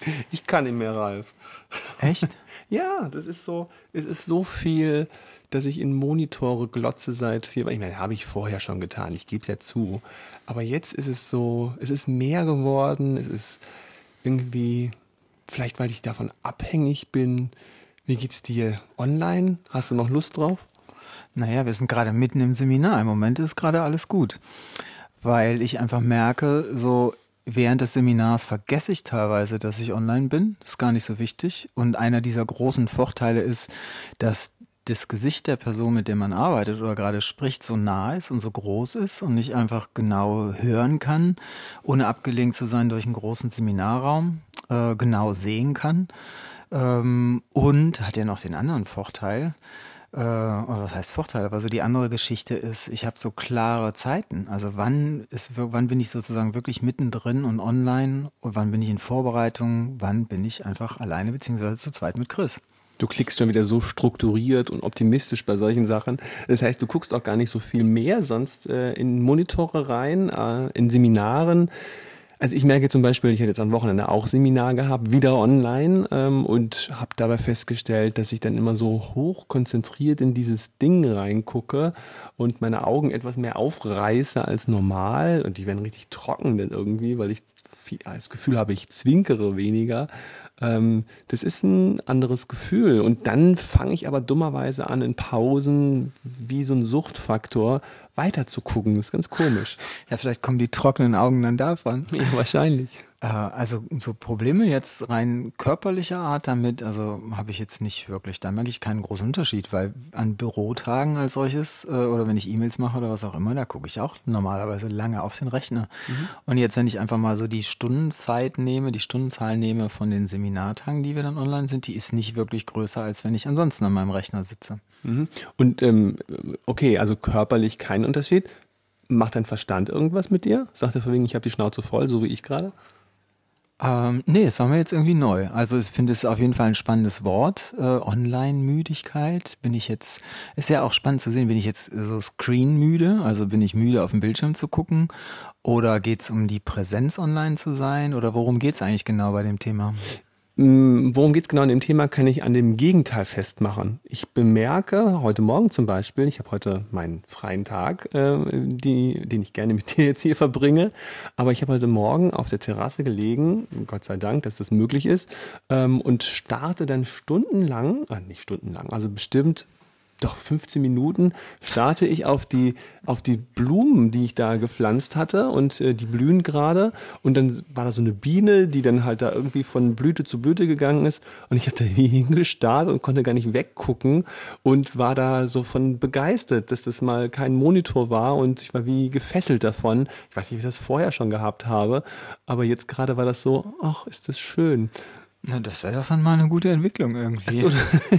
Ich kann nicht mehr, Ralf. Echt? ja, das ist so, es ist so viel, dass ich in Monitore glotze seit vier, ich meine, habe ich vorher schon getan, ich gebe es ja zu. Aber jetzt ist es so, es ist mehr geworden, es ist irgendwie, vielleicht weil ich davon abhängig bin. Wie geht's dir online? Hast du noch Lust drauf? Naja, wir sind gerade mitten im Seminar. Im Moment ist gerade alles gut. Weil ich einfach merke, so während des Seminars vergesse ich teilweise, dass ich online bin. Das ist gar nicht so wichtig. Und einer dieser großen Vorteile ist, dass das Gesicht der Person, mit der man arbeitet oder gerade spricht, so nah ist und so groß ist und nicht einfach genau hören kann, ohne abgelenkt zu sein durch einen großen Seminarraum, äh, genau sehen kann. Ähm, und hat ja noch den anderen Vorteil, äh, oder was heißt Vorteil, aber so die andere Geschichte ist, ich habe so klare Zeiten. Also wann ist, wann bin ich sozusagen wirklich mittendrin und online und wann bin ich in Vorbereitung, wann bin ich einfach alleine beziehungsweise zu zweit mit Chris. Du klickst schon wieder so strukturiert und optimistisch bei solchen Sachen. Das heißt, du guckst auch gar nicht so viel mehr sonst äh, in Monitore rein, äh, in Seminaren. Also ich merke zum Beispiel, ich hatte jetzt am Wochenende auch Seminar gehabt, wieder online ähm, und habe dabei festgestellt, dass ich dann immer so hoch konzentriert in dieses Ding reingucke und meine Augen etwas mehr aufreiße als normal und die werden richtig trocken dann irgendwie, weil ich viel, das Gefühl habe, ich zwinkere weniger. Ähm, das ist ein anderes Gefühl und dann fange ich aber dummerweise an in Pausen wie so ein Suchtfaktor weiter zu gucken. Das ist ganz komisch. Ja, vielleicht kommen die trockenen Augen dann davon. Ja, wahrscheinlich. Äh, also so Probleme jetzt rein körperlicher Art damit, also habe ich jetzt nicht wirklich. Da merke ich keinen großen Unterschied, weil an Bürotagen als solches äh, oder wenn ich E-Mails mache oder was auch immer, da gucke ich auch normalerweise lange auf den Rechner. Mhm. Und jetzt, wenn ich einfach mal so die Stundenzeit nehme, die Stundenzahl nehme von den Seminartagen, die wir dann online sind, die ist nicht wirklich größer, als wenn ich ansonsten an meinem Rechner sitze. Mhm. Und ähm, okay, also körperlich kein Unterschied. Macht dein Verstand irgendwas mit dir? Sagt er wegen, ich habe die Schnauze voll, so wie ich gerade? Ähm, nee, das war mir jetzt irgendwie neu. Also ich finde es auf jeden Fall ein spannendes Wort. Äh, Online-Müdigkeit. Bin ich jetzt, ist ja auch spannend zu sehen, bin ich jetzt so screen-müde? Also bin ich müde, auf dem Bildschirm zu gucken? Oder geht es um die Präsenz online zu sein? Oder worum geht es eigentlich genau bei dem Thema? Mm, worum geht es genau in dem Thema, kann ich an dem Gegenteil festmachen. Ich bemerke heute Morgen zum Beispiel, ich habe heute meinen freien Tag, äh, die, den ich gerne mit dir jetzt hier verbringe, aber ich habe heute Morgen auf der Terrasse gelegen, Gott sei Dank, dass das möglich ist, ähm, und starte dann stundenlang, äh, nicht stundenlang, also bestimmt doch 15 Minuten starte ich auf die auf die Blumen, die ich da gepflanzt hatte und äh, die blühen gerade und dann war da so eine Biene, die dann halt da irgendwie von Blüte zu Blüte gegangen ist und ich hatte hingestarrt und konnte gar nicht weggucken und war da so von begeistert, dass das mal kein Monitor war und ich war wie gefesselt davon. Ich weiß nicht, wie ich das vorher schon gehabt habe, aber jetzt gerade war das so, ach, ist das schön. Na, das wäre doch dann mal eine gute Entwicklung irgendwie. So,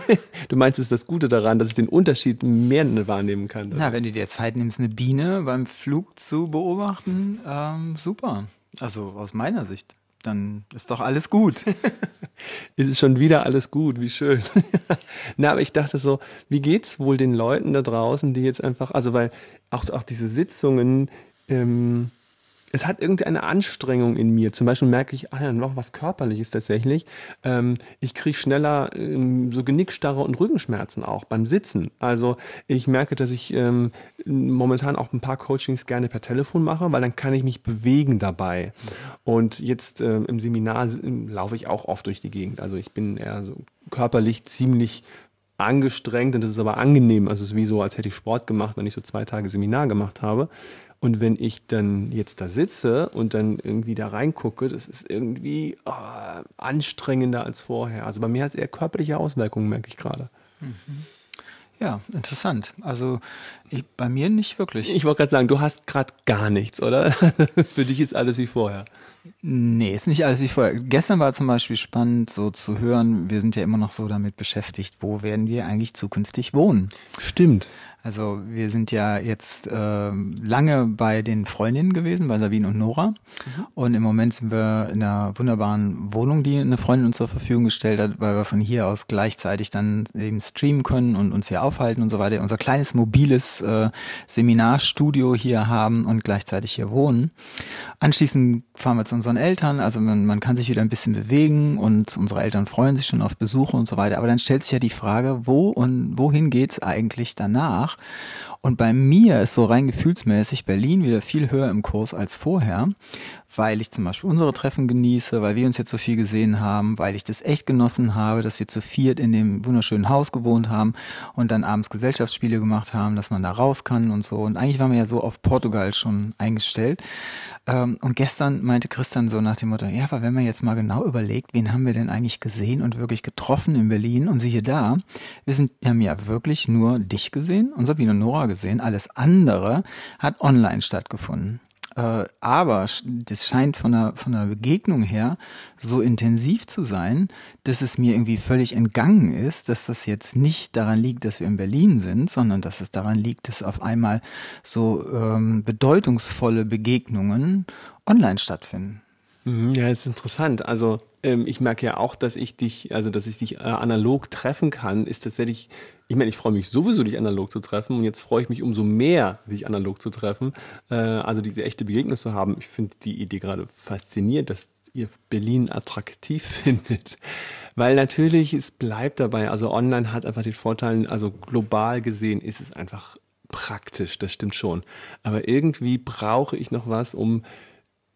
du meinst, es ist das Gute daran, dass ich den Unterschied mehr wahrnehmen kann? Na, wenn du dir Zeit nimmst, eine Biene beim Flug zu beobachten, ähm, super. Also aus meiner Sicht. Dann ist doch alles gut. es ist schon wieder alles gut, wie schön. Na, aber ich dachte so, wie geht's wohl den Leuten da draußen, die jetzt einfach, also weil auch, auch diese Sitzungen, ähm, es hat irgendeine Anstrengung in mir. Zum Beispiel merke ich, ah ja, noch was Körperliches tatsächlich. Ähm, ich kriege schneller ähm, so Genickstarre und Rückenschmerzen auch beim Sitzen. Also ich merke, dass ich ähm, momentan auch ein paar Coachings gerne per Telefon mache, weil dann kann ich mich bewegen dabei. Und jetzt ähm, im Seminar laufe ich auch oft durch die Gegend. Also ich bin eher so körperlich ziemlich angestrengt und das ist aber angenehm. Also es ist wie so, als hätte ich Sport gemacht, wenn ich so zwei Tage Seminar gemacht habe. Und wenn ich dann jetzt da sitze und dann irgendwie da reingucke, das ist irgendwie oh, anstrengender als vorher. Also bei mir hat es eher körperliche Auswirkungen, merke ich gerade. Mhm. Ja, interessant. Also ich, bei mir nicht wirklich. Ich wollte gerade sagen, du hast gerade gar nichts, oder? Für dich ist alles wie vorher. Nee, ist nicht alles wie vorher. Gestern war zum Beispiel spannend, so zu hören, wir sind ja immer noch so damit beschäftigt, wo werden wir eigentlich zukünftig wohnen? Stimmt. Also wir sind ja jetzt äh, lange bei den Freundinnen gewesen, bei Sabine und Nora. Mhm. Und im Moment sind wir in einer wunderbaren Wohnung, die eine Freundin uns zur Verfügung gestellt hat, weil wir von hier aus gleichzeitig dann eben streamen können und uns hier aufhalten und so weiter. Unser kleines mobiles äh, Seminarstudio hier haben und gleichzeitig hier wohnen. Anschließend fahren wir zu unseren Eltern. Also man, man kann sich wieder ein bisschen bewegen und unsere Eltern freuen sich schon auf Besuche und so weiter. Aber dann stellt sich ja die Frage, wo und wohin geht's eigentlich danach? Nach. Und bei mir ist so rein gefühlsmäßig Berlin wieder viel höher im Kurs als vorher, weil ich zum Beispiel unsere Treffen genieße, weil wir uns jetzt so viel gesehen haben, weil ich das echt genossen habe, dass wir zu viert in dem wunderschönen Haus gewohnt haben und dann abends Gesellschaftsspiele gemacht haben, dass man da raus kann und so. Und eigentlich waren wir ja so auf Portugal schon eingestellt. Ähm, und gestern meinte Christian so nach dem Motto, ja, aber wenn man jetzt mal genau überlegt, wen haben wir denn eigentlich gesehen und wirklich getroffen in Berlin und siehe da, wir sind, wir haben ja wirklich nur dich gesehen und Sabine und Nora gesehen, alles andere hat online stattgefunden. Äh, aber das scheint von der, von der Begegnung her so intensiv zu sein, dass es mir irgendwie völlig entgangen ist, dass das jetzt nicht daran liegt, dass wir in Berlin sind, sondern dass es daran liegt, dass auf einmal so ähm, bedeutungsvolle Begegnungen online stattfinden. Mhm, ja, ist interessant. Also ähm, ich merke ja auch, dass ich dich, also dass ich dich äh, analog treffen kann, ist tatsächlich, ich meine, ich freue mich sowieso, dich analog zu treffen und jetzt freue ich mich umso mehr, dich analog zu treffen, äh, also diese echte Begegnung zu haben. Ich finde die Idee gerade faszinierend, dass ihr Berlin attraktiv findet. Weil natürlich, es bleibt dabei, also online hat einfach den Vorteil, also global gesehen ist es einfach praktisch, das stimmt schon. Aber irgendwie brauche ich noch was, um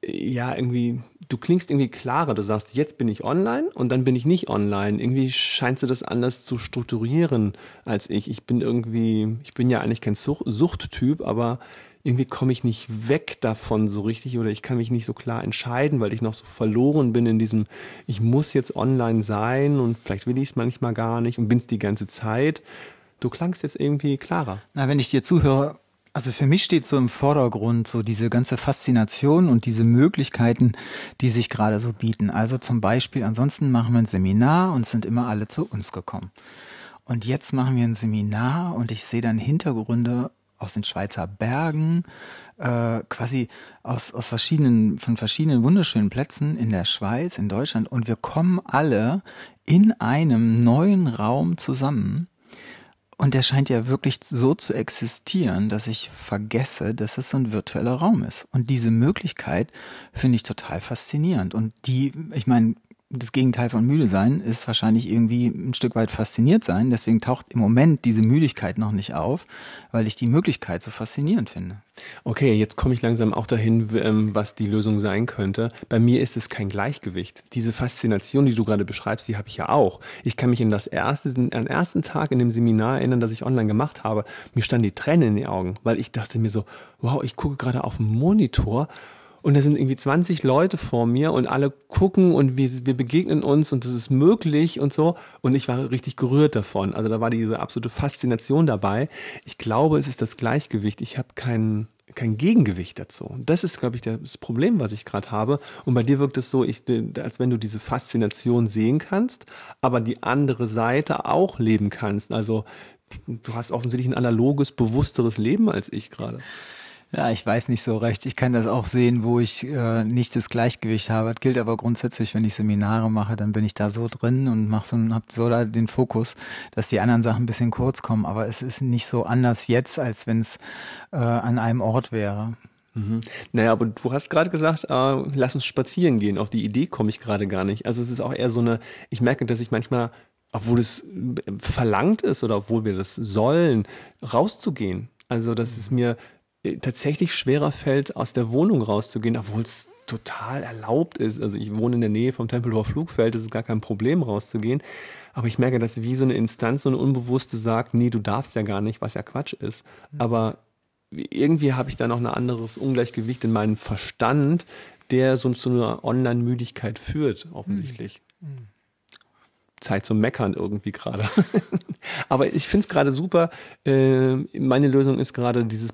ja, irgendwie, du klingst irgendwie klarer. Du sagst, jetzt bin ich online und dann bin ich nicht online. Irgendwie scheinst du das anders zu strukturieren als ich. Ich bin irgendwie, ich bin ja eigentlich kein Such Suchttyp, aber irgendwie komme ich nicht weg davon so richtig oder ich kann mich nicht so klar entscheiden, weil ich noch so verloren bin in diesem, ich muss jetzt online sein und vielleicht will ich es manchmal gar nicht und bin es die ganze Zeit. Du klangst jetzt irgendwie klarer. Na, wenn ich dir zuhöre, also für mich steht so im Vordergrund so diese ganze Faszination und diese Möglichkeiten, die sich gerade so bieten. Also zum Beispiel, ansonsten machen wir ein Seminar und sind immer alle zu uns gekommen. Und jetzt machen wir ein Seminar und ich sehe dann Hintergründe aus den Schweizer Bergen, äh, quasi aus, aus verschiedenen, von verschiedenen wunderschönen Plätzen in der Schweiz, in Deutschland und wir kommen alle in einem neuen Raum zusammen und der scheint ja wirklich so zu existieren, dass ich vergesse, dass es so ein virtueller Raum ist. Und diese Möglichkeit finde ich total faszinierend. Und die, ich meine, das Gegenteil von müde sein ist wahrscheinlich irgendwie ein Stück weit fasziniert sein. Deswegen taucht im Moment diese Müdigkeit noch nicht auf, weil ich die Möglichkeit so faszinierend finde. Okay, jetzt komme ich langsam auch dahin, ähm, was die Lösung sein könnte. Bei mir ist es kein Gleichgewicht. Diese Faszination, die du gerade beschreibst, die habe ich ja auch. Ich kann mich in das erste, an den ersten Tag in dem Seminar erinnern, das ich online gemacht habe. Mir standen die Tränen in den Augen, weil ich dachte mir so, wow, ich gucke gerade auf den Monitor und da sind irgendwie 20 Leute vor mir und alle gucken und wir, wir begegnen uns und das ist möglich und so. Und ich war richtig gerührt davon. Also da war diese absolute Faszination dabei. Ich glaube, es ist das Gleichgewicht. Ich habe kein, kein Gegengewicht dazu. Das ist, glaube ich, das Problem, was ich gerade habe. Und bei dir wirkt es so, ich, als wenn du diese Faszination sehen kannst, aber die andere Seite auch leben kannst. Also du hast offensichtlich ein analoges, bewussteres Leben als ich gerade. Ja, ich weiß nicht so recht. Ich kann das auch sehen, wo ich äh, nicht das Gleichgewicht habe. Das gilt aber grundsätzlich, wenn ich Seminare mache, dann bin ich da so drin und mache so, hab so da den Fokus, dass die anderen Sachen ein bisschen kurz kommen. Aber es ist nicht so anders jetzt, als wenn es äh, an einem Ort wäre. Mhm. Naja, aber du hast gerade gesagt, äh, lass uns spazieren gehen. Auf die Idee komme ich gerade gar nicht. Also es ist auch eher so eine, ich merke, dass ich manchmal, obwohl es verlangt ist oder obwohl wir das sollen, rauszugehen. Also, dass es mir äh, tatsächlich schwerer fällt, aus der Wohnung rauszugehen, obwohl es total erlaubt ist. Also ich wohne in der Nähe vom Tempelhofer Flugfeld, es ist gar kein Problem rauszugehen. Aber ich merke, dass wie so eine Instanz, so eine Unbewusste sagt, nee, du darfst ja gar nicht, was ja Quatsch ist. Mhm. Aber irgendwie habe ich da noch ein anderes Ungleichgewicht in meinem Verstand, der so zu einer Online-Müdigkeit führt, offensichtlich. Mhm. Zeit zum Meckern irgendwie gerade. Aber ich finde es gerade super. Äh, meine Lösung ist gerade dieses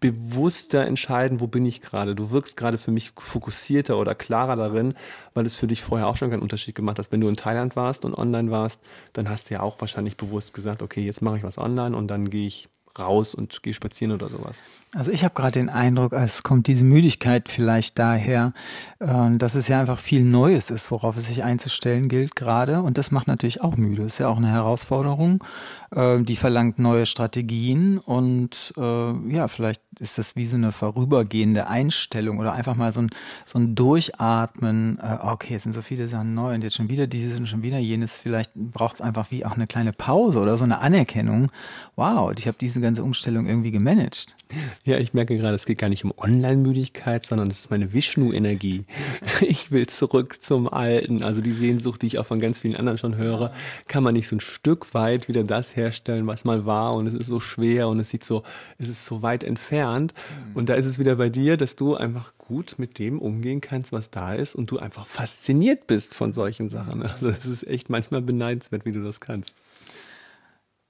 bewusster entscheiden, wo bin ich gerade. Du wirkst gerade für mich fokussierter oder klarer darin, weil es für dich vorher auch schon keinen Unterschied gemacht hat. Wenn du in Thailand warst und online warst, dann hast du ja auch wahrscheinlich bewusst gesagt, okay, jetzt mache ich was online und dann gehe ich raus und gehe spazieren oder sowas. Also ich habe gerade den Eindruck, es kommt diese Müdigkeit vielleicht daher, äh, dass es ja einfach viel Neues ist, worauf es sich einzustellen gilt gerade. Und das macht natürlich auch müde. Ist ja auch eine Herausforderung. Äh, die verlangt neue Strategien und äh, ja, vielleicht ist das wie so eine vorübergehende Einstellung oder einfach mal so ein, so ein Durchatmen. Äh, okay, jetzt sind so viele Sachen neu und jetzt schon wieder dieses und schon wieder jenes. Vielleicht braucht es einfach wie auch eine kleine Pause oder so eine Anerkennung. Wow, ich habe diese ganze Umstellung irgendwie gemanagt. Ja, ich merke gerade, es geht gar nicht um Online-Müdigkeit, sondern es ist meine Vishnu-Energie. Ich will zurück zum Alten. Also die Sehnsucht, die ich auch von ganz vielen anderen schon höre, kann man nicht so ein Stück weit wieder das herstellen, was mal war und es ist so schwer und es sieht so, es ist so weit entfernt. Und da ist es wieder bei dir, dass du einfach gut mit dem umgehen kannst, was da ist und du einfach fasziniert bist von solchen Sachen. Also es ist echt manchmal beneidenswert, wie du das kannst.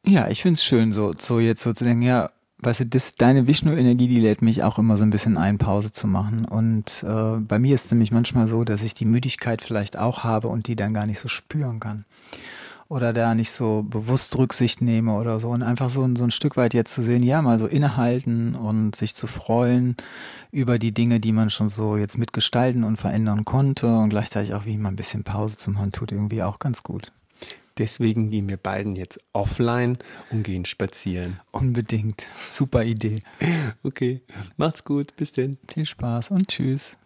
Ja, ich find's schön, so, so jetzt so zu denken, ja, weißt du, das, deine Vishnu-Energie, die lädt mich auch immer so ein bisschen ein, Pause zu machen. Und äh, bei mir ist es nämlich manchmal so, dass ich die Müdigkeit vielleicht auch habe und die dann gar nicht so spüren kann. Oder da nicht so bewusst Rücksicht nehme oder so. Und einfach so, so ein Stück weit jetzt zu sehen, ja, mal so innehalten und sich zu freuen über die Dinge, die man schon so jetzt mitgestalten und verändern konnte. Und gleichzeitig auch wie mal ein bisschen Pause zu machen, tut irgendwie auch ganz gut. Deswegen gehen wir beiden jetzt offline und gehen spazieren. Unbedingt. Super Idee. Okay. Macht's gut. Bis denn. Viel Spaß und tschüss.